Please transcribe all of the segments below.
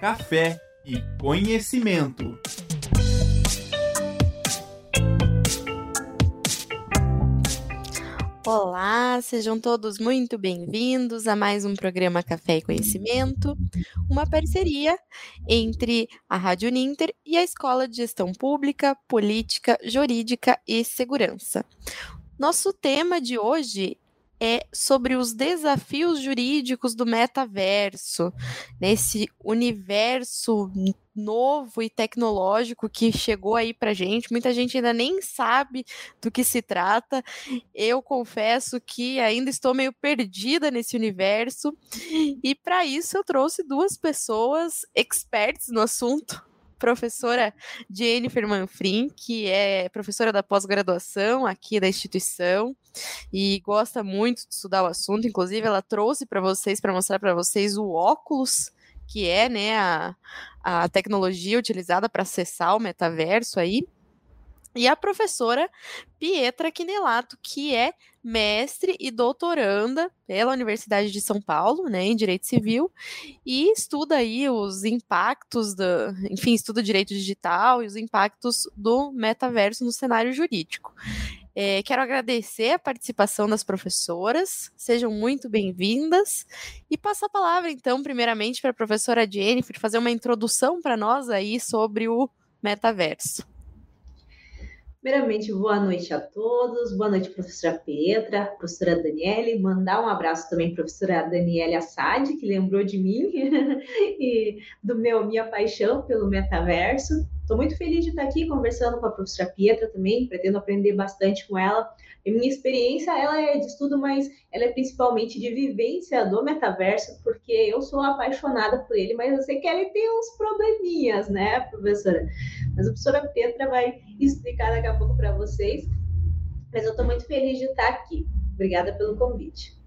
café e conhecimento. Olá, sejam todos muito bem-vindos a mais um programa Café e Conhecimento, uma parceria entre a Rádio Ninter e a Escola de Gestão Pública, Política, Jurídica e Segurança. Nosso tema de hoje é sobre os desafios jurídicos do metaverso, nesse universo novo e tecnológico que chegou aí para gente. Muita gente ainda nem sabe do que se trata. Eu confesso que ainda estou meio perdida nesse universo. E para isso eu trouxe duas pessoas experts no assunto professora Jennifer Manfrim, que é professora da pós-graduação aqui da instituição e gosta muito de estudar o assunto. Inclusive, ela trouxe para vocês, para mostrar para vocês o óculos que é né, a, a tecnologia utilizada para acessar o metaverso aí e a professora Pietra Quinelato, que é mestre e doutoranda pela Universidade de São Paulo, né, em Direito Civil, e estuda aí os impactos do, enfim, estuda direito digital e os impactos do metaverso no cenário jurídico. É, quero agradecer a participação das professoras, sejam muito bem-vindas, e passar a palavra, então, primeiramente, para a professora Jennifer fazer uma introdução para nós aí sobre o metaverso. Primeiramente, boa noite a todos, boa noite, professora Petra, professora Daniele, mandar um abraço também professora Daniele Assad, que lembrou de mim e do meu minha paixão pelo metaverso. Estou muito feliz de estar aqui conversando com a professora Pietra também, pretendo aprender bastante com ela minha experiência, ela é de estudo, mas ela é principalmente de vivência do metaverso, porque eu sou apaixonada por ele, mas eu sei que ele tem uns probleminhas, né, professora? Mas a professora Petra vai explicar daqui a pouco para vocês. Mas eu estou muito feliz de estar aqui. Obrigada pelo convite.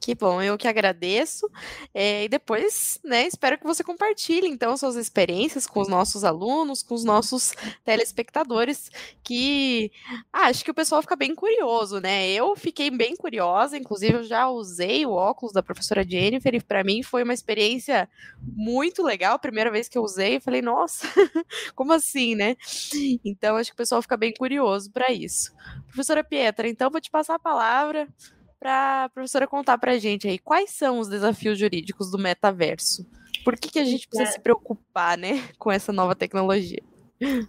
Que bom, eu que agradeço. É, e depois, né, espero que você compartilhe, então, suas experiências com os nossos alunos, com os nossos telespectadores, que ah, acho que o pessoal fica bem curioso, né? Eu fiquei bem curiosa, inclusive eu já usei o óculos da professora Jennifer, e para mim foi uma experiência muito legal. Primeira vez que eu usei, eu falei, nossa, como assim, né? Então, acho que o pessoal fica bem curioso para isso. Professora Pietra, então, vou te passar a palavra para a professora contar para a gente aí quais são os desafios jurídicos do metaverso. Por que, que a gente precisa se preocupar né, com essa nova tecnologia?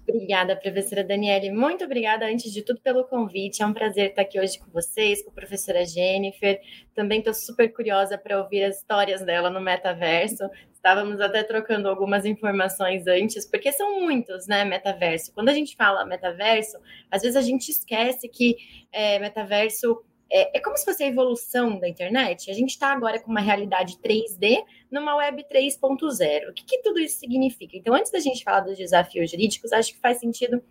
Obrigada, professora Daniele. Muito obrigada, antes de tudo, pelo convite. É um prazer estar aqui hoje com vocês, com a professora Jennifer. Também estou super curiosa para ouvir as histórias dela no metaverso. Estávamos até trocando algumas informações antes, porque são muitos, né? Metaverso. Quando a gente fala metaverso, às vezes a gente esquece que é, metaverso é, é, como se fosse a evolução da internet. A gente está agora com uma realidade 3D numa web 3.0. O que, que tudo isso significa? Então, antes da gente falar dos desafios jurídicos, acho que faz sentido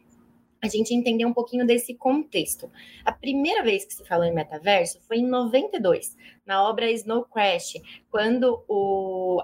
a gente entender um pouquinho desse contexto. A primeira vez que se falou em metaverso foi em 92, na obra Snow Crash, quando o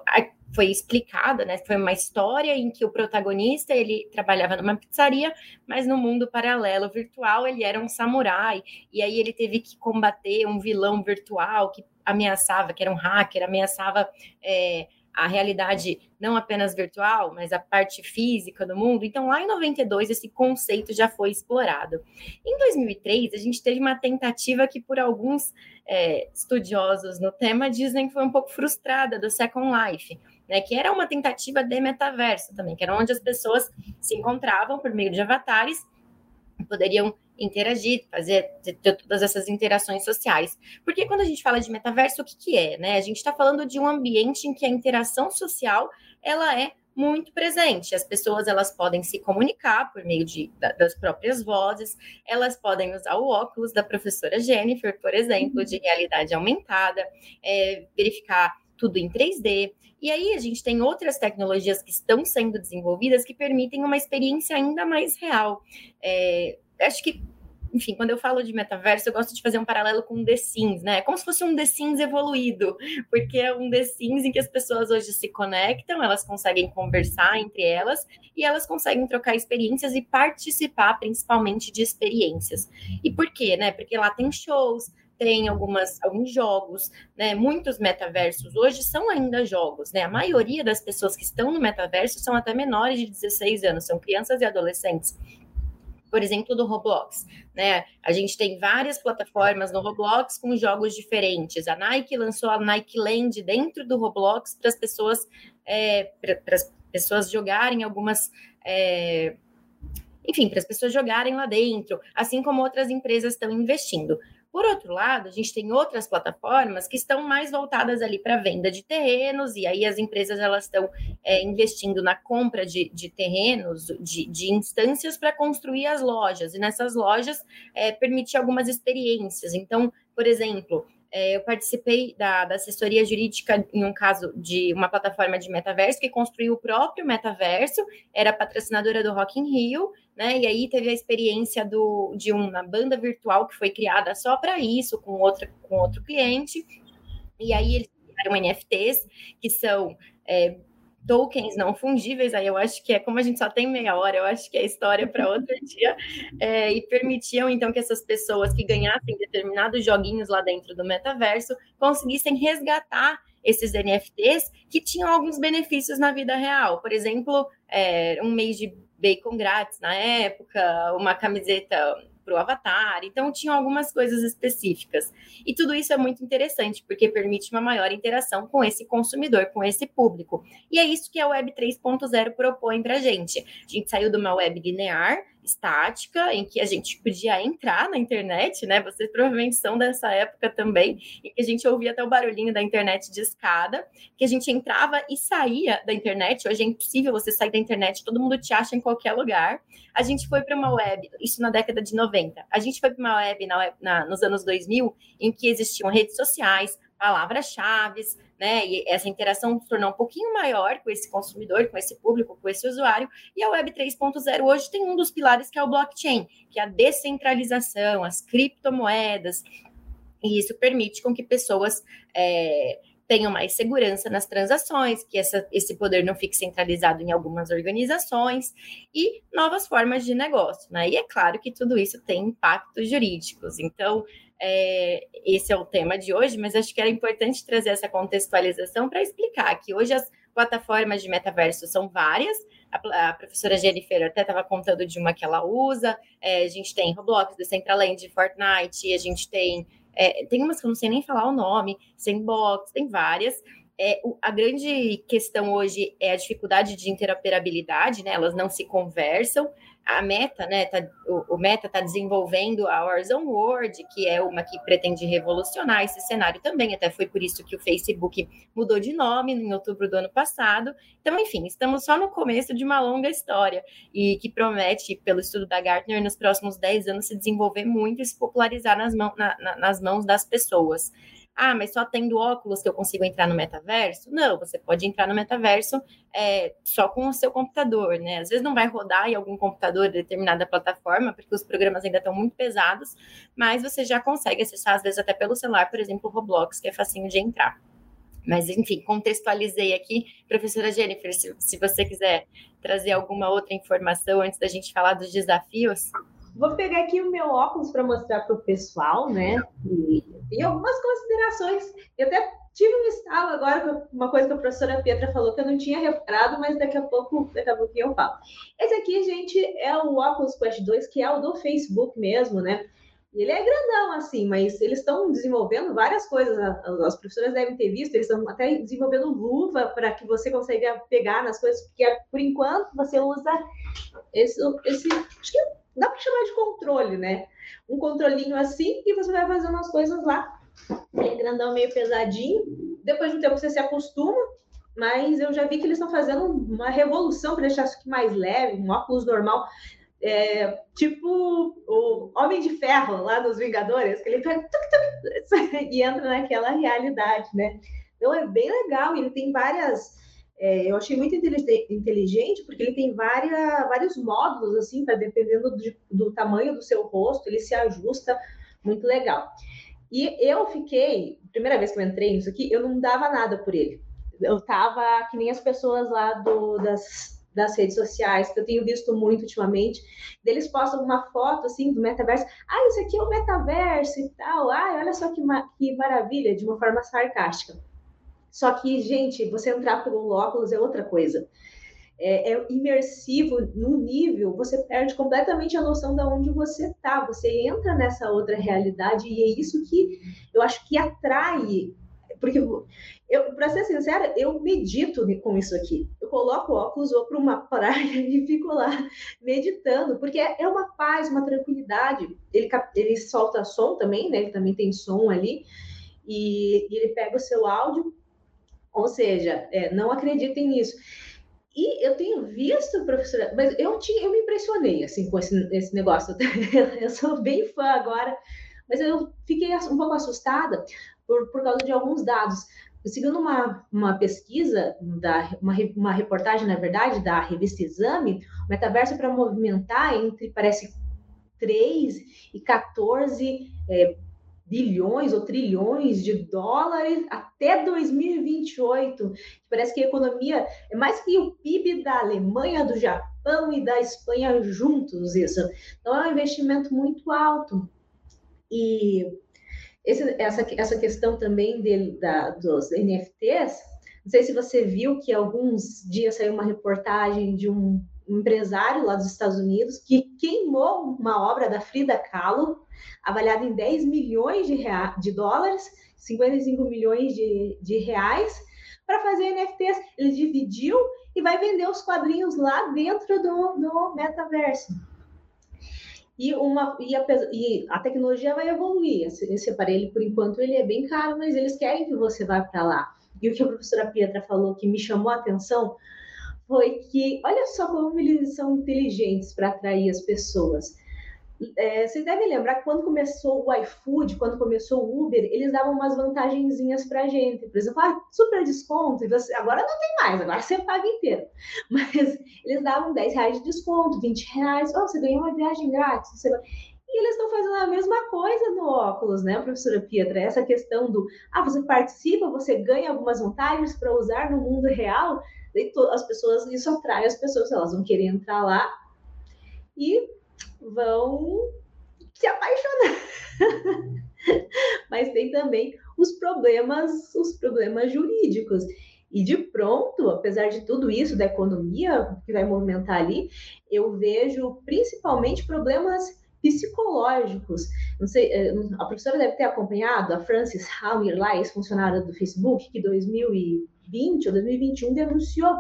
foi explicada, né? Foi uma história em que o protagonista ele trabalhava numa pizzaria, mas no mundo paralelo virtual ele era um samurai e aí ele teve que combater um vilão virtual que ameaçava, que era um hacker, ameaçava é, a realidade não apenas virtual, mas a parte física do mundo. Então, lá em 92, esse conceito já foi explorado. Em 2003, a gente teve uma tentativa que, por alguns é, estudiosos no tema, dizem que foi um pouco frustrada do Second Life, né, que era uma tentativa de metaverso também, que era onde as pessoas se encontravam por meio de avatares poderiam interagir, fazer ter todas essas interações sociais. Porque quando a gente fala de metaverso, o que, que é? Né? A gente está falando de um ambiente em que a interação social ela é muito presente. As pessoas elas podem se comunicar por meio de, das próprias vozes, elas podem usar o óculos da professora Jennifer, por exemplo, de realidade aumentada, é, verificar tudo em 3D. E aí a gente tem outras tecnologias que estão sendo desenvolvidas que permitem uma experiência ainda mais real. É, acho que enfim, quando eu falo de metaverso, eu gosto de fazer um paralelo com The Sims, né? É como se fosse um The Sims evoluído, porque é um The Sims em que as pessoas hoje se conectam, elas conseguem conversar entre elas e elas conseguem trocar experiências e participar principalmente de experiências. E por quê, né? Porque lá tem shows, tem algumas, alguns jogos, né? Muitos metaversos hoje são ainda jogos, né? A maioria das pessoas que estão no metaverso são até menores de 16 anos, são crianças e adolescentes por exemplo, do Roblox. Né? A gente tem várias plataformas no Roblox com jogos diferentes. A Nike lançou a Nike Land dentro do Roblox para as pessoas, é, para as pessoas jogarem algumas. É, enfim, para as pessoas jogarem lá dentro, assim como outras empresas estão investindo. Por outro lado, a gente tem outras plataformas que estão mais voltadas ali para venda de terrenos, e aí as empresas elas estão é, investindo na compra de, de terrenos, de, de instâncias para construir as lojas, e nessas lojas é, permitir algumas experiências. Então, por exemplo, é, eu participei da, da, assessoria jurídica em um caso de uma plataforma de metaverso que construiu o próprio metaverso, era patrocinadora do Rock in Rio, né? E aí teve a experiência do, de uma banda virtual que foi criada só para isso, com, outra, com outro cliente. E aí eles criaram NFTs, que são é, tokens não fungíveis, aí eu acho que é como a gente só tem meia hora, eu acho que é história para outro dia, é, e permitiam então que essas pessoas que ganhassem determinados joguinhos lá dentro do metaverso conseguissem resgatar esses NFTs que tinham alguns benefícios na vida real. Por exemplo, é, um mês de bacon grátis na época, uma camiseta para o avatar. Então, tinham algumas coisas específicas. E tudo isso é muito interessante, porque permite uma maior interação com esse consumidor, com esse público. E é isso que a Web 3.0 propõe para a gente. A gente saiu de uma web linear estática, em que a gente podia entrar na internet, né? Vocês provavelmente são dessa época também, em que a gente ouvia até o barulhinho da internet de escada, que a gente entrava e saía da internet. Hoje é impossível você sair da internet, todo mundo te acha em qualquer lugar. A gente foi para uma web, isso na década de 90. A gente foi para uma web, na, na, nos anos 2000, em que existiam redes sociais, palavras-chave, né? E essa interação se tornou um pouquinho maior com esse consumidor, com esse público, com esse usuário. E a Web 3.0 hoje tem um dos pilares que é o blockchain, que é a descentralização, as criptomoedas. E isso permite com que pessoas é, tenham mais segurança nas transações, que essa, esse poder não fique centralizado em algumas organizações e novas formas de negócio. Né? E é claro que tudo isso tem impactos jurídicos. Então, é, esse é o tema de hoje, mas acho que era importante trazer essa contextualização para explicar que hoje as plataformas de metaverso são várias. A, professora Jennifer até estava contando de uma que ela usa. É, a gente tem Roblox, Decentraland, Fortnite, a gente tem. É, tem umas que eu não sei nem falar o nome, Sandbox, tem várias. É, a grande questão hoje é a dificuldade de interoperabilidade, né? Elas não se conversam a Meta, né, tá, o, o, Meta está desenvolvendo a Warzone World, que é uma que pretende revolucionar esse cenário também, até foi por isso que o Facebook mudou de nome em outubro do ano passado. Então, enfim, estamos só no começo de uma longa história e que promete, pelo estudo da Gartner, nos próximos 10 anos se desenvolver muito e se popularizar nas, mão, na, na, nas mãos das pessoas. Ah, mas só tendo óculos que eu consigo entrar no metaverso? Não, você pode entrar no metaverso é, só com o seu computador, né? Às vezes não vai rodar em algum computador de determinada plataforma, porque os programas ainda estão muito pesados, mas você já consegue acessar, às vezes, até pelo celular, por exemplo, o Roblox, que é facinho de entrar. Mas, enfim, contextualizei aqui. Professora Jennifer, se, se você quiser trazer alguma outra informação antes da gente falar dos desafios. Vou pegar aqui o meu óculos para mostrar para o pessoal, né? E, e, algumas considerações. Eu até tive um estalo agora, uma coisa que a professora Petra falou que eu não tinha reparado, mas daqui a pouco, daqui a pouquinho eu falo. Esse aqui, gente, é o óculos Quest 2, que é o do Facebook mesmo, né? Ele é grandão, assim, mas eles estão desenvolvendo várias coisas. As professoras devem ter visto, eles estão até desenvolvendo luva para que você consiga pegar nas coisas, porque por enquanto você usa esse, esse acho que dá para chamar de controle, né? Um controlinho assim e você vai fazendo as coisas lá. Ele grandão, meio pesadinho. Depois de um tempo você se acostuma, mas eu já vi que eles estão fazendo uma revolução para deixar isso aqui mais leve, um óculos normal. É, tipo o Homem de Ferro lá dos Vingadores, que ele pega e entra naquela realidade, né? Então é bem legal, ele tem várias é, eu achei muito inteligente porque ele tem várias, vários módulos, assim, para dependendo do, tamanho do seu rosto, ele se ajusta muito legal. E eu fiquei, primeira vez que eu entrei nisso aqui, eu não dava nada por ele. Eu tava que nem as pessoas lá do, das, das redes sociais, que eu tenho visto muito ultimamente, eles postam uma foto assim do metaverso, ah, isso aqui é o metaverso e tal, ah, olha só que, ma que maravilha, de uma forma sarcástica. Só que, gente, você entrar pelo óculos é outra coisa. É, é, imersivo num nível, você perde completamente a noção de onde você está. Você entra nessa outra realidade e é isso que eu acho que atrai porque, eu, para ser sincera, eu medito com isso aqui. Eu coloco óculos, vou para uma praia e fico lá meditando, porque é, é uma paz, uma tranquilidade. Ele, ele solta som também, né? Ele também tem som ali, e, e ele pega o seu áudio. Ou seja, é, não acreditem nisso. E eu tenho visto, professora, mas eu, tinha, eu me impressionei assim, com esse, esse negócio. eu sou bem fã agora, mas eu fiquei um pouco assustada por, por causa de alguns dados. Seguindo uma, uma pesquisa, da, uma, uma reportagem, na verdade, da revista Exame, o metaverso para movimentar entre, parece, 3 e 14 é, bilhões ou trilhões de dólares até 2028. Parece que a economia é mais que o PIB da Alemanha, do Japão e da Espanha juntos, isso. Então é um investimento muito alto. E esse, essa, essa questão também de, da, dos NFTs, não sei se você viu que alguns dias saiu uma reportagem de um empresário lá dos Estados Unidos que queimou uma obra da Frida Kahlo, avaliada em 10 milhões de, rea de dólares, 55 milhões de, de reais, para fazer NFTs. Ele dividiu e vai vender os quadrinhos lá dentro do, do metaverso. E, uma, e, a, e a tecnologia vai evoluir. Esse, esse aparelho, por enquanto, ele é bem caro, mas eles querem que você vá para lá. E o que a professora Pietra falou que me chamou a atenção foi que, olha só como eles são inteligentes para atrair as pessoas. É, vocês devem lembrar quando começou o iFood, quando começou o Uber, eles davam umas vantagenzinhas para gente. Por exemplo, ah, super desconto, você, agora não tem mais, agora você paga inteiro. Mas eles davam 10 reais de desconto, 20 reais, oh, você ganhou uma viagem grátis. Você... E eles estão fazendo a mesma coisa no óculos, né, professora Pietra? Essa questão do, ah, você participa, você ganha algumas vantagens para usar no mundo real, e as pessoas, isso atrai as pessoas, elas vão querer entrar lá e vão se apaixonar. Mas tem também os problemas, os problemas jurídicos. E de pronto, apesar de tudo isso, da economia que vai movimentar ali, eu vejo principalmente problemas psicológicos. Não sei, eh, a professora deve ter acompanhado a Frances Hauer, lá, ex-funcionária do Facebook, que em 2020 ou 2021 denunciou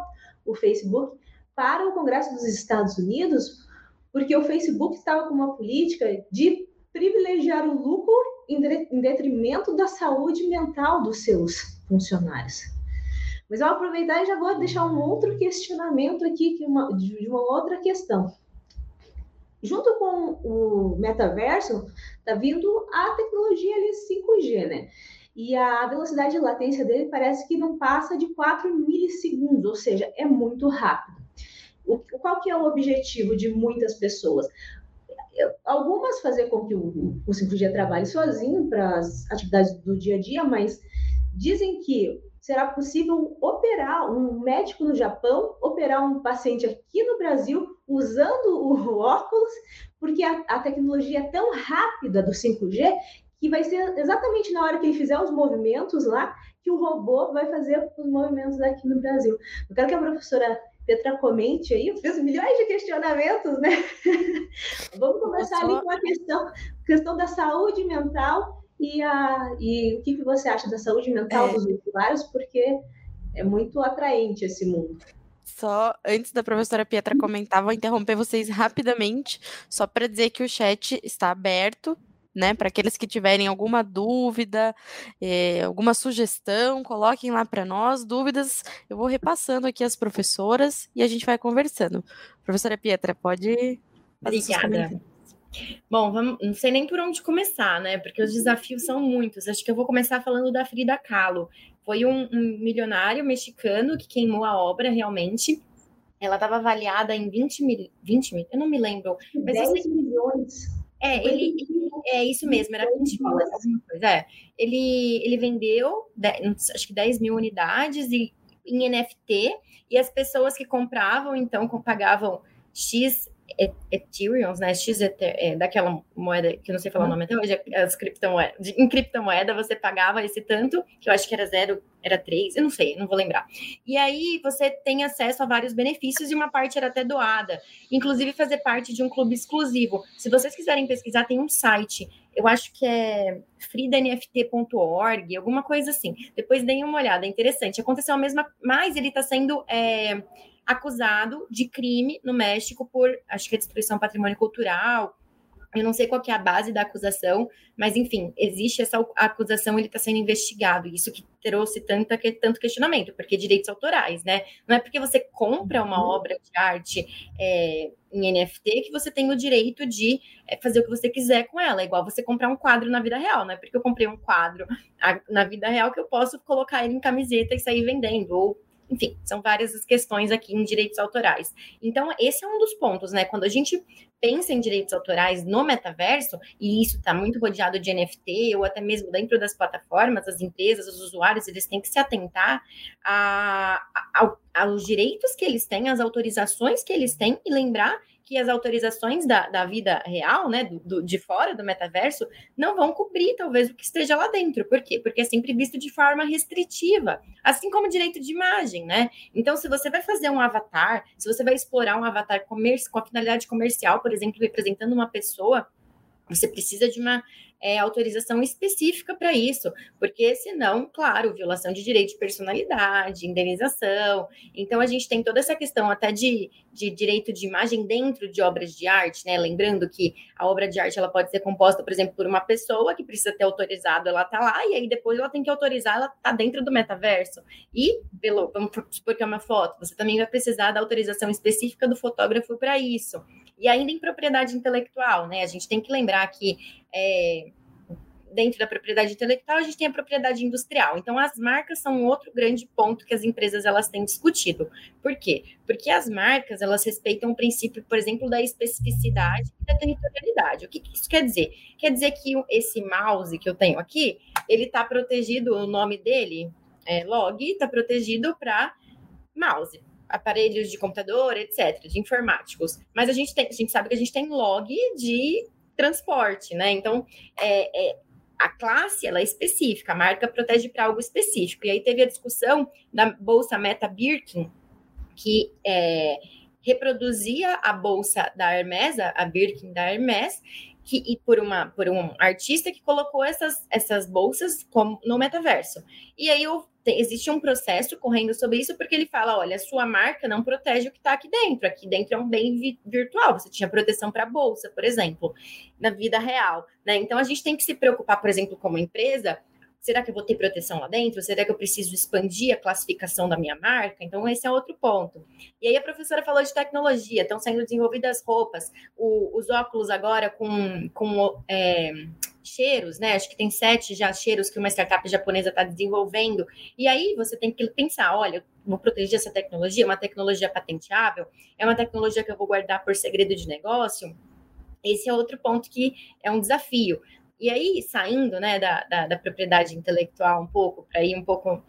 o Facebook para o Congresso dos Estados Unidos porque o Facebook estava com uma política de privilegiar o lucro em detrimento da saúde mental dos seus funcionários. Mas eu vou aproveitar e já vou deixar um outro questionamento aqui, de uma, de uma outra questão. Junto com o metaverso, está vindo a tecnologia ali 5G, né? E a velocidade de latência dele parece que não passa de 4 milissegundos, ou seja, é muito rápido. O, qual que é o objetivo de muitas pessoas? Algumas fazer com que o, o 5G trabalhe sozinho para as atividades do dia a dia, mas dizem que será possível operar um médico no Japão, operar um paciente aqui no Brasil usando o óculos, porque a, a, tecnologia é tão rápida do 5G que vai ser exatamente na hora que ele fizer os movimentos lá que o robô vai fazer os movimentos aqui no Brasil. Eu quero que a professora Petra comente aí, eu fiz milhões de questionamentos, né? Vamos começar ali com a questão, questão da saúde mental e, a, e o que, que você acha da saúde mental é. dos usuários, porque é muito atraente esse mundo. Só antes da professora Pietra comentar, vou interromper vocês rapidamente, só para dizer que o chat está aberto né? Para aqueles que tiverem alguma dúvida, eh, alguma sugestão, coloquem lá para nós. Dúvidas, eu vou repassando aqui as professoras e a gente vai conversando. Professora Pietra, pode. Obrigada. Bom, vamos, não sei nem por onde começar, né? Porque os desafios são muitos. Acho que eu vou começar falando da Frida Kahlo. Foi um, um milionário mexicano que queimou a obra realmente. Ela estava avaliada em 20 mil, 20 mil, eu não me lembro. Mas 10 milhões. É, ele, é isso mesmo, era 20 dólares, alguma coisa. É. Ele, ele vendeu, acho que 10 mil unidades e em NFT, e as pessoas que compravam, então, pagavam X Ethereum, né? X é, daquela moeda que eu não sei falar o nome até hoje, as criptomoedas. Em criptomoeda você pagava esse tanto, que eu acho que era zero, era três, eu não sei, não vou lembrar. E aí você tem acesso a vários benefícios e uma parte era até doada, inclusive fazer parte de um clube exclusivo. Se vocês quiserem pesquisar, tem um site, eu acho que é freedanft.org, alguma coisa assim. Depois deem uma olhada, é interessante. Aconteceu a mesma, mas ele está sendo é, acusado de crime no México por, acho que é destruição patrimônio cultural. Eu não sei qual é a base da acusação, mas enfim, existe essa acusação, ele está sendo investigado. Isso que trouxe tanta, tanto questionamento, porque direitos autorais, né? Não é porque você compra uma uhum. obra de arte é, em NFT que você tem o direito de é, fazer o que você quiser com ela. É igual você comprar um quadro na vida real, não é porque eu comprei um quadro na vida real que eu posso colocar ele em camiseta e sair vendendo, ou enfim, são várias as questões aqui em direitos autorais. Então, esse é um dos pontos, né? Quando a gente pensa em direitos autorais no metaverso, e isso está muito rodeado de NFT, ou até mesmo dentro das plataformas, as empresas, os usuários, eles têm que se atentar a, a, aos direitos que eles têm, às autorizações que eles têm, e lembrar que as autorizações da, da vida real, né, do, do, de fora do metaverso, não vão cobrir talvez o que esteja lá dentro. Por quê? Porque é sempre visto de forma restritiva, assim como direito de imagem, né? Então, se você vai fazer um avatar, se você vai explorar um avatar com a finalidade comercial, por exemplo, representando uma pessoa, você precisa de uma é, autorização específica para isso, porque senão, claro, violação de direito de personalidade, indenização. Então, a gente tem toda essa questão até de, de direito de imagem dentro de obras de arte, né? Lembrando que a obra de arte ela pode ser composta, por exemplo, por uma pessoa que precisa ter autorizado, ela tá lá, e aí depois ela tem que autorizar, ela tá dentro do metaverso. E, pelo, vamos supor que é uma foto, você também vai precisar da autorização específica do fotógrafo para isso. E ainda em propriedade intelectual, né? A gente tem que lembrar que é, dentro da propriedade intelectual, a gente tem a propriedade industrial. Então, as marcas são um outro grande ponto que as empresas elas têm discutido. Por quê? Porque as marcas elas respeitam o princípio, por exemplo, da especificidade e da territorialidade. O que, que isso quer dizer? Quer dizer que esse mouse que eu tenho aqui, ele está protegido, o nome dele é log, está protegido para mouse aparelhos de computador, etc., de informáticos. Mas a gente, tem, a gente sabe que a gente tem log de transporte, né? Então, é, é, a classe ela é específica, a marca protege para algo específico. E aí teve a discussão da bolsa Meta Birkin, que é, reproduzia a bolsa da Hermes, a Birkin da Hermes, que, e por, uma, por um artista que colocou essas, essas bolsas como, no metaverso. E aí eu, existe um processo correndo sobre isso, porque ele fala: olha, a sua marca não protege o que está aqui dentro. Aqui dentro é um bem vi virtual. Você tinha proteção para a bolsa, por exemplo, na vida real. Né? Então a gente tem que se preocupar, por exemplo, como empresa, Será que eu vou ter proteção lá dentro? Será que eu preciso expandir a classificação da minha marca? Então, esse é outro ponto. E aí, a professora falou de tecnologia, estão sendo desenvolvidas roupas, o, os óculos agora com, com é, cheiros, né? Acho que tem sete já cheiros que uma startup japonesa está desenvolvendo. E aí, você tem que pensar: olha, vou proteger essa tecnologia, é uma tecnologia patenteável, é uma tecnologia que eu vou guardar por segredo de negócio. Esse é outro ponto que é um desafio. E aí, saindo né, da, da, da propriedade intelectual um pouco, para ir um pouco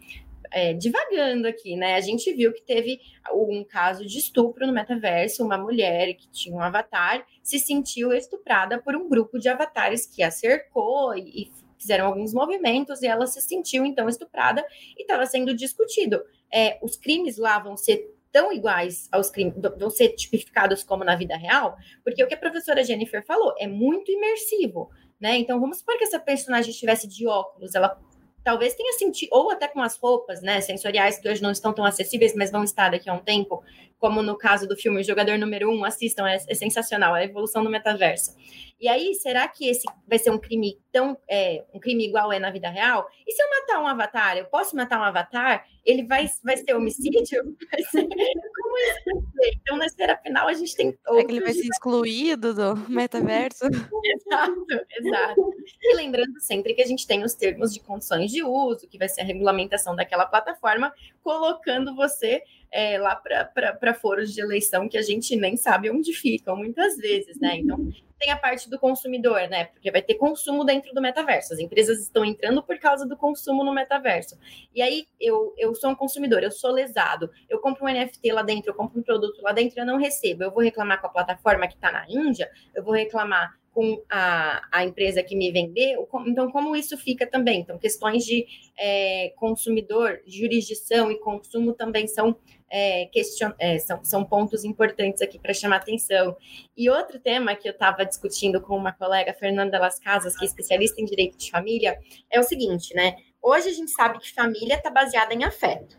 é, divagando aqui, né? A gente viu que teve um caso de estupro no metaverso, uma mulher que tinha um avatar se sentiu estuprada por um grupo de avatares que a cercou e, e fizeram alguns movimentos e ela se sentiu então estuprada e estava sendo discutido. É, os crimes lá vão ser tão iguais aos crimes, vão ser tipificados como na vida real, porque o que a professora Jennifer falou é muito imersivo né? Então, vamos supor que essa personagem estivesse de óculos, ela talvez tenha sentido, ou até com as roupas, né, sensoriais que hoje não estão tão acessíveis, mas vão estar daqui a um tempo, como no caso do filme Jogador Número Um, assistam, é, é sensacional, é a evolução do metaverso. E aí, será que esse vai ser um crime tão, é, um crime igual é na vida real? E se eu matar um avatar, eu posso matar um avatar? Ele vai, vai ser homicídio? Vai ser... Como isso Então, na esfera penal, a gente tem... É que ele vai ser excluído do metaverso? exato, exato. E lembrando sempre que a gente tem os termos de condições de uso, que vai ser a regulamentação daquela plataforma, colocando você é, lá para foros de eleição que a gente nem sabe onde ficam muitas vezes, né? Então tem a parte do consumidor, né? Porque vai ter consumo dentro do metaverso. As empresas estão entrando por causa do consumo no metaverso. E aí eu, eu sou um consumidor, eu sou lesado, eu compro um NFT lá dentro, eu compro um produto lá dentro, eu não recebo. Eu vou reclamar com a plataforma que está na Índia, eu vou reclamar com a, a empresa que me vendeu. Então, como isso fica também? Então, questões de é, consumidor, jurisdição e consumo também são, é, question, é, são, são pontos importantes aqui para chamar atenção. E outro tema que eu estava discutindo com uma colega, Fernanda Las Casas, que é especialista em direito de família, é o seguinte, né? Hoje a gente sabe que família está baseada em afeto.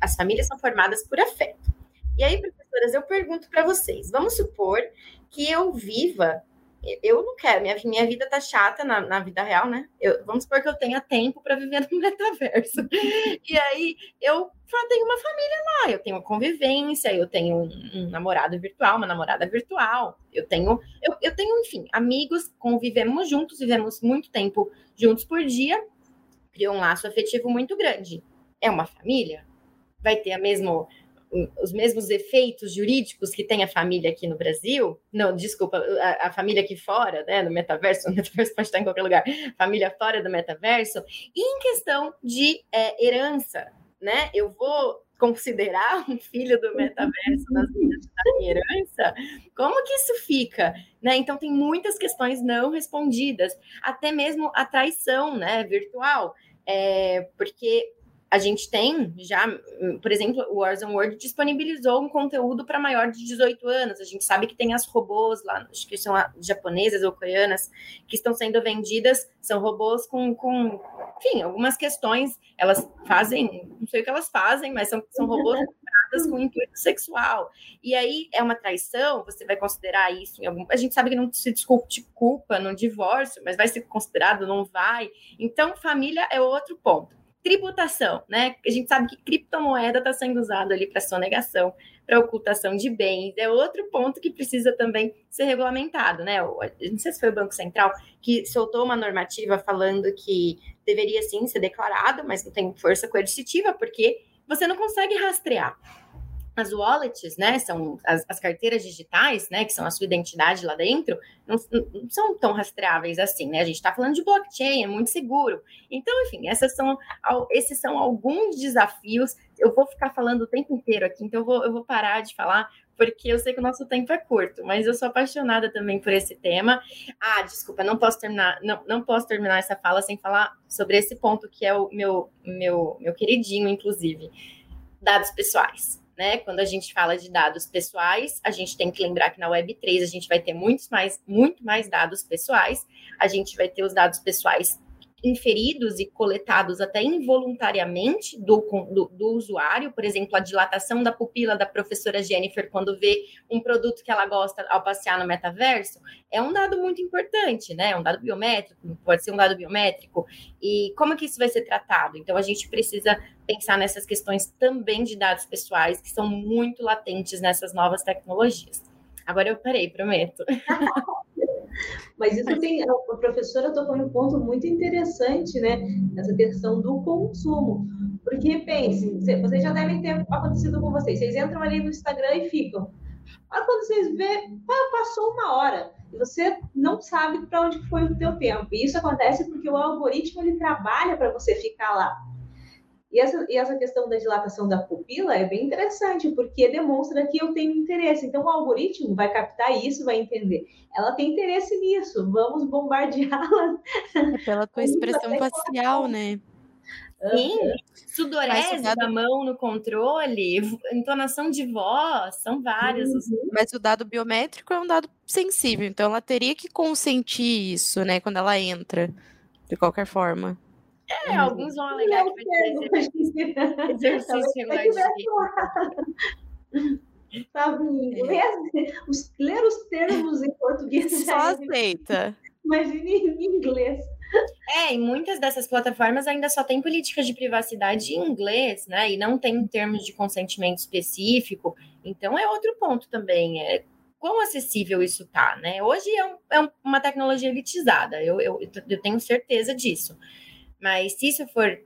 As famílias são formadas por afeto. E aí, professoras, eu pergunto para vocês: vamos supor que eu viva eu não quero, minha, minha vida tá chata na, na vida real, né? Eu, vamos supor que eu tenha tempo para viver no metaverso. E aí eu tenho uma família lá, eu tenho convivência, eu tenho um, um namorado virtual, uma namorada virtual, eu tenho, eu, eu tenho, enfim, amigos, convivemos juntos, vivemos muito tempo juntos por dia, criou um laço afetivo muito grande. É uma família? Vai ter a mesmo os mesmos efeitos jurídicos que tem a família aqui no Brasil, não, desculpa, a, a, família aqui fora, né, no metaverso, o metaverso pode estar em qualquer lugar, família fora do metaverso, e em questão de é, herança, né, eu vou considerar um filho do metaverso nas minhas, minha herança, como que isso fica? Né? Então, tem muitas questões não respondidas, até mesmo a traição né, virtual, é, porque a gente tem já, por exemplo, o Warzone World disponibilizou um conteúdo para maior de 18 anos. A gente sabe que tem as robôs lá, acho que são japonesas ou coreanas, que estão sendo vendidas, são robôs com, com enfim, algumas questões. Elas fazem, não sei o que elas fazem, mas são, são robôs compradas com intuito sexual. E aí é uma traição, você vai considerar isso em algum. A gente sabe que não se discute culpa no divórcio, mas vai ser considerado, não vai. Então, família é outro ponto tributação, né? A gente sabe que criptomoeda está sendo usada ali para sonegação, para ocultação de bens, é outro ponto que precisa também ser regulamentado, né? Não sei se foi o Banco Central que soltou uma normativa falando que deveria sim ser declarado, mas não tem força coercitiva, porque você não consegue rastrear as wallets, né, são as, as, carteiras digitais, né, que são a sua identidade lá dentro, não, não são tão rastreáveis assim, né? A gente está falando de blockchain, é muito seguro. Então, enfim, essas são, esses são alguns desafios. Eu vou ficar falando o tempo inteiro aqui, então eu vou, eu vou parar de falar, porque eu sei que o nosso tempo é curto, mas eu sou apaixonada também por esse tema. Ah, desculpa, não posso terminar, não, não posso terminar essa fala sem falar sobre esse ponto que é o meu, meu, meu queridinho, inclusive, dados pessoais né? Quando a gente fala de dados pessoais, a gente tem que lembrar que na Web3 a gente vai ter muitos mais, muito mais dados pessoais, a gente vai ter os dados pessoais inferidos e coletados até involuntariamente do, do, do, usuário, por exemplo, a dilatação da pupila da professora Jennifer quando vê um produto que ela gosta ao passear no metaverso, é um dado muito importante, né? É um dado biométrico, pode ser um dado biométrico. E como que isso vai ser tratado? Então, a gente precisa pensar nessas questões também de dados pessoais, que são muito latentes nessas novas tecnologias. Agora eu parei, prometo. Mas isso tem, a professora tocou em um ponto muito interessante, né? Essa questão do consumo. Porque, pense, vocês já devem ter acontecido com vocês. Vocês entram ali no Instagram e ficam. Aí quando vocês vê, passou uma hora e você não sabe para onde foi o teu tempo. E isso acontece porque o algoritmo ele trabalha para você ficar lá. E essa, e essa questão da dilatação da pupila é bem interessante, porque demonstra que eu tenho interesse. Então, o algoritmo vai captar isso, vai entender. Ela tem interesse nisso, vamos bombardeá-la. É pela tua expressão facial, né? Sim, sudorese dado... da mão no controle, entonação de voz, são vários. Uhum. Mas o dado biométrico é um dado sensível, então ela teria que consentir isso, né, quando ela entra, de qualquer forma. É, alguns vão alegar que vai ter exercício regular de Sabe, em inglês, os, ler os termos em português. Só aceita. Imagine em inglês. É, e muitas dessas plataformas ainda só tem políticas de privacidade em inglês, né? E não tem termos de consentimento específico. Então é outro ponto também. É quão acessível isso tá, né? Hoje é, um, é uma tecnologia elitizada, eu, eu, eu tenho certeza disso. Mas se isso for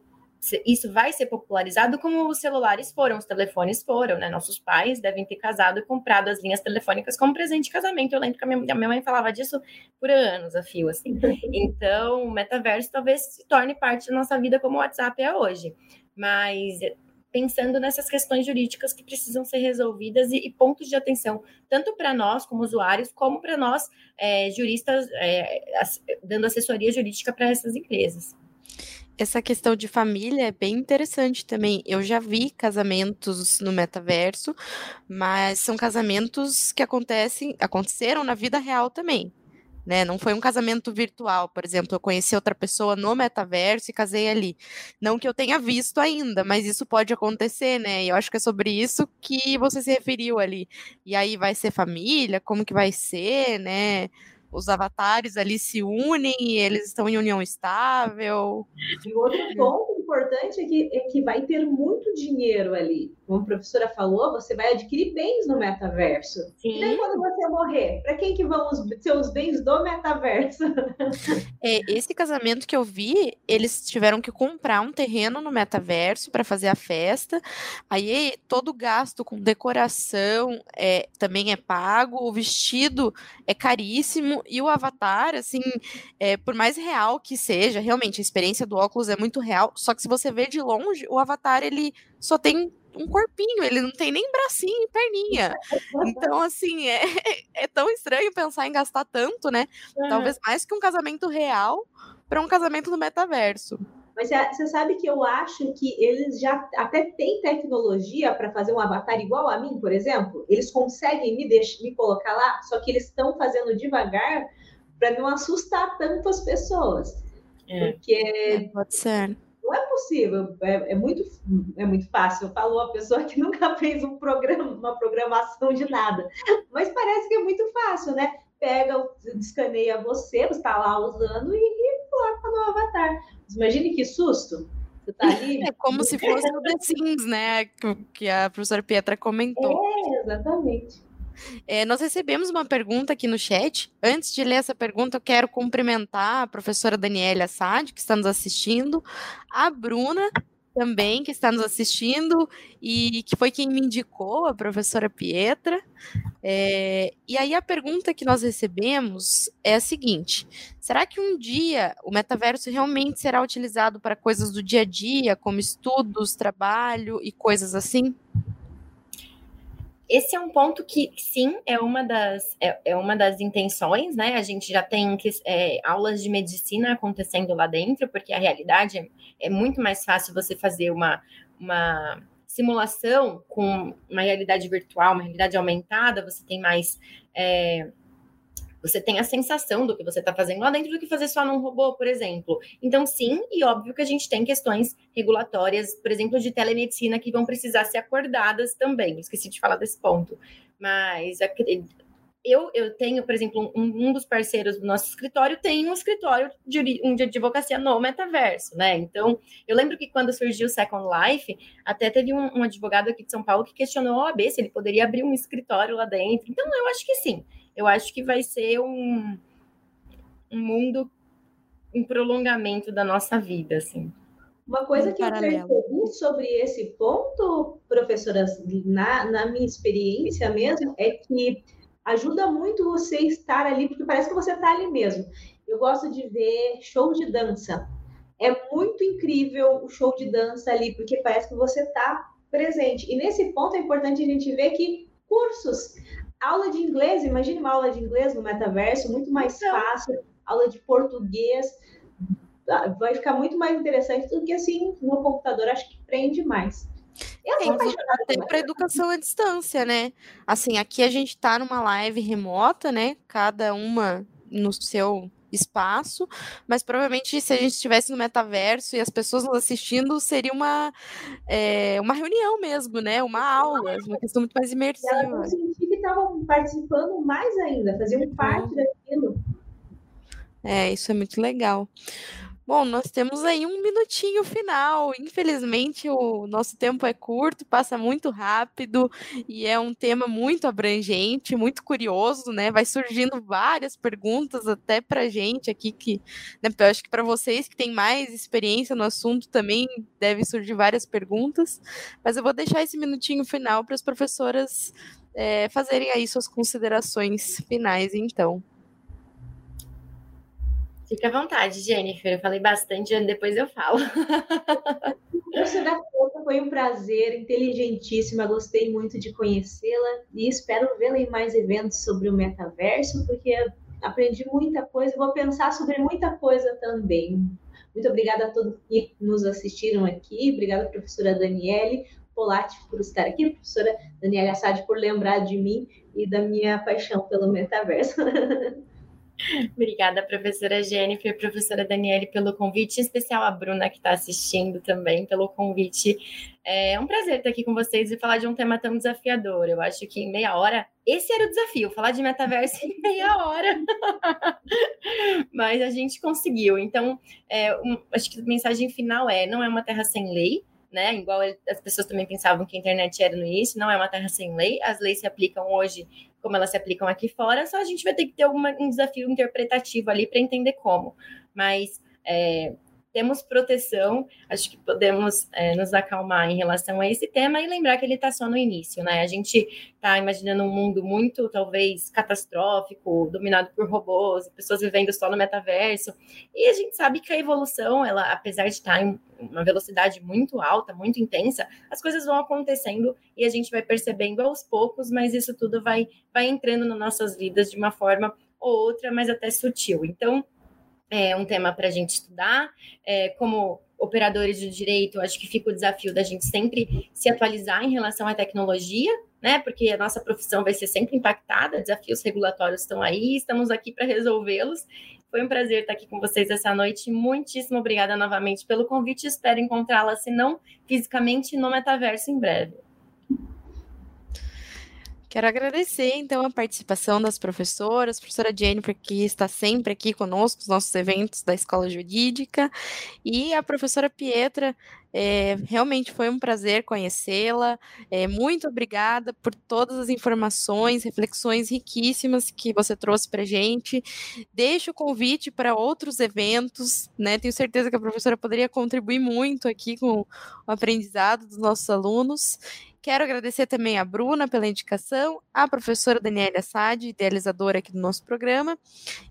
isso vai ser popularizado como os celulares foram, os telefones foram, né? Nossos pais devem ter casado e comprado as linhas telefônicas como presente de casamento. Eu lembro que a minha, minha mãe falava disso por anos a fio, assim. Então, o metaverso talvez se torne parte da nossa vida como o WhatsApp é hoje. Mas pensando nessas questões jurídicas que precisam ser resolvidas e, e pontos de atenção, tanto para nós como usuários, como para nós é, juristas, é, as, dando assessoria jurídica para essas empresas. Essa questão de família é bem interessante também. Eu já vi casamentos no metaverso, mas são casamentos que acontecem, aconteceram na vida real também né? Não foi um casamento virtual, por exemplo, eu conheci outra pessoa no metaverso e casei ali. Não que eu tenha visto ainda, mas isso pode acontecer, né? E eu acho que é sobre isso que você se referiu ali. E aí vai ser família, como que vai ser, né? Os avatares ali se unem e eles estão em união estável. E outro ponto importante é que, é que vai ter muito dinheiro ali. Como a professora falou, você vai adquirir bens no metaverso. Sim. E daí, quando você morrer, para quem que vão os seus bens do metaverso? É, esse casamento que eu vi, eles tiveram que comprar um terreno no metaverso para fazer a festa. Aí todo o gasto com decoração é, também é pago, o vestido é caríssimo e o avatar, assim, é, por mais real que seja, realmente a experiência do óculos é muito real, só que se você vê de longe, o Avatar ele só tem um corpinho, ele não tem nem bracinho e perninha. Então, assim, é, é tão estranho pensar em gastar tanto, né? Uhum. Talvez mais que um casamento real para um casamento no metaverso. Mas você sabe que eu acho que eles já até têm tecnologia para fazer um avatar igual a mim, por exemplo. Eles conseguem me, deixar, me colocar lá, só que eles estão fazendo devagar para não assustar tanto as pessoas. É. Porque. É, pode ser não é possível, é, é, muito, é muito fácil. Falou a pessoa que nunca fez um programa, uma programação de nada. Mas parece que é muito fácil, né? Pega, escaneia você, você está lá usando e, e coloca no avatar. imagine que susto. Tá. É como se fosse o The Sims, né? Que a professora Pietra comentou. É, exatamente. É, nós recebemos uma pergunta aqui no chat. Antes de ler essa pergunta, eu quero cumprimentar a professora Daniela Assad, que está nos assistindo, a Bruna, também, que está nos assistindo, e que foi quem me indicou, a professora Pietra. É, e aí a pergunta que nós recebemos é a seguinte: será que um dia o metaverso realmente será utilizado para coisas do dia a dia, como estudos, trabalho e coisas assim? Esse é um ponto que, sim, é uma das, é, é uma das intenções, né? A gente já tem é, aulas de medicina acontecendo lá dentro, porque a realidade é, é muito mais fácil você fazer uma, uma simulação com uma realidade virtual, uma realidade aumentada, você tem mais. É, você tem a sensação do que você está fazendo lá dentro do que fazer só num robô, por exemplo. Então, sim, e óbvio que a gente tem questões regulatórias, por exemplo, de telemedicina, que vão precisar ser acordadas também. Esqueci de falar desse ponto. Mas eu, eu tenho, por exemplo, um, um, dos parceiros do nosso escritório tem um escritório de, um de advocacia no metaverso, né? Então, eu lembro que quando surgiu o Second Life, até teve um, um advogado aqui de São Paulo que questionou a OAB se ele poderia abrir um escritório lá dentro. Então, eu acho que sim eu acho que vai ser um, um mundo em prolongamento da nossa vida, assim. Uma coisa um que paralelo. eu percebi sobre esse ponto, professora, na, na minha experiência mesmo, é que ajuda muito você estar ali, porque parece que você está ali mesmo. Eu gosto de ver show de dança. É muito incrível o show de dança ali, porque parece que você está presente. E nesse ponto é importante a gente ver que cursos Aula de inglês, imagine uma aula de inglês no metaverso, muito mais então. fácil. Aula de português, ah, vai ficar muito mais interessante do que assim no computador, acho que prende mais. Eu sou até para educação à distância, né? Assim, aqui a gente está numa live remota, né? Cada uma no seu espaço, mas provavelmente se a gente estivesse no metaverso e as pessoas nos assistindo, seria uma, é, uma reunião mesmo, né? Uma aula, uma questão muito mais imersiva. E elas que estavam participando mais ainda, faziam parte daquilo. É, isso é muito legal. Bom, nós temos aí um minutinho final. Infelizmente, o nosso tempo é curto, passa muito rápido e é um tema muito abrangente, muito curioso, né? Vai surgindo várias perguntas até para gente aqui que, né, eu acho que para vocês que têm mais experiência no assunto também deve surgir várias perguntas. Mas eu vou deixar esse minutinho final para as professoras é, fazerem aí suas considerações finais, então. Fica à vontade, Jennifer. Eu falei bastante, depois eu falo. Professora Couto, foi um prazer, inteligentíssima, gostei muito de conhecê-la e espero vê-la em mais eventos sobre o metaverso, porque aprendi muita coisa, vou pensar sobre muita coisa também. Muito obrigada a todos que nos assistiram aqui, obrigada, professora Daniele Polatti, por estar aqui, professora Daniela Assad, por lembrar de mim e da minha paixão pelo metaverso. Obrigada, professora Jennifer, professora Daniele, pelo convite, em especial a Bruna, que está assistindo também, pelo convite. É um prazer estar aqui com vocês e falar de um tema tão desafiador. Eu acho que em meia hora, esse era o desafio, falar de metaverso em meia hora. Mas a gente conseguiu. Então, é, um, acho que a mensagem final é: não é uma terra sem lei, né? Igual as pessoas também pensavam que a internet era no início, não é uma terra sem lei, as leis se aplicam hoje como elas se aplicam aqui fora, só a gente vai ter que ter alguma, um desafio interpretativo ali para entender como. Mas é, temos proteção, acho que podemos é, nos acalmar em relação a esse tema e lembrar que ele está só no início, né? A gente está imaginando um mundo muito, talvez, catastrófico, dominado por robôs, pessoas vivendo só no metaverso, e a gente sabe que a evolução, ela, apesar de estar tá em uma velocidade muito alta, muito intensa, as coisas vão acontecendo e a gente vai percebendo aos poucos, mas isso tudo vai, vai entrando nas nossas vidas de uma forma ou outra, mas até sutil. Então, é um tema para a gente estudar. É, como operadores de direito, acho que fica o desafio da gente sempre se atualizar em relação à tecnologia, né? Porque a nossa profissão vai ser sempre impactada, desafios regulatórios estão aí, estamos aqui para resolvê-los. Foi um prazer estar aqui com vocês essa noite. Muitíssimo obrigada novamente pelo convite. Espero encontrá-la, se não fisicamente, no metaverso em breve. Quero agradecer, então, a participação das professoras, professora Jennifer, que está sempre aqui conosco nos nossos eventos da Escola Jurídica, e a professora Pietra, é, realmente foi um prazer conhecê-la. É, muito obrigada por todas as informações, reflexões riquíssimas que você trouxe para gente. Deixo o convite para outros eventos, né? Tenho certeza que a professora poderia contribuir muito aqui com o aprendizado dos nossos alunos. Quero agradecer também a Bruna pela indicação, a professora Daniela Assad, idealizadora aqui do nosso programa,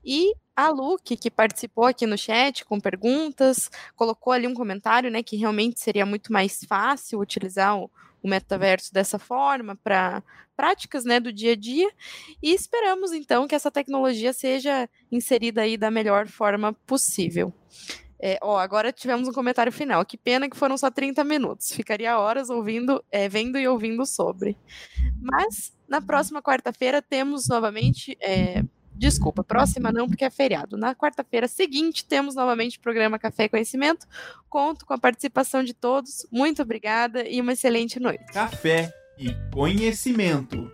e a Luke, que participou aqui no chat com perguntas, colocou ali um comentário, né, que realmente seria muito mais fácil utilizar o, o metaverso dessa forma para práticas, né, do dia a dia, e esperamos então que essa tecnologia seja inserida aí da melhor forma possível. É, ó, agora tivemos um comentário final. Que pena que foram só 30 minutos. Ficaria horas ouvindo, é, vendo e ouvindo sobre. Mas na próxima quarta-feira temos novamente. É, desculpa, próxima não, porque é feriado. Na quarta-feira seguinte temos novamente o programa Café e Conhecimento. Conto com a participação de todos. Muito obrigada e uma excelente noite. Café e Conhecimento.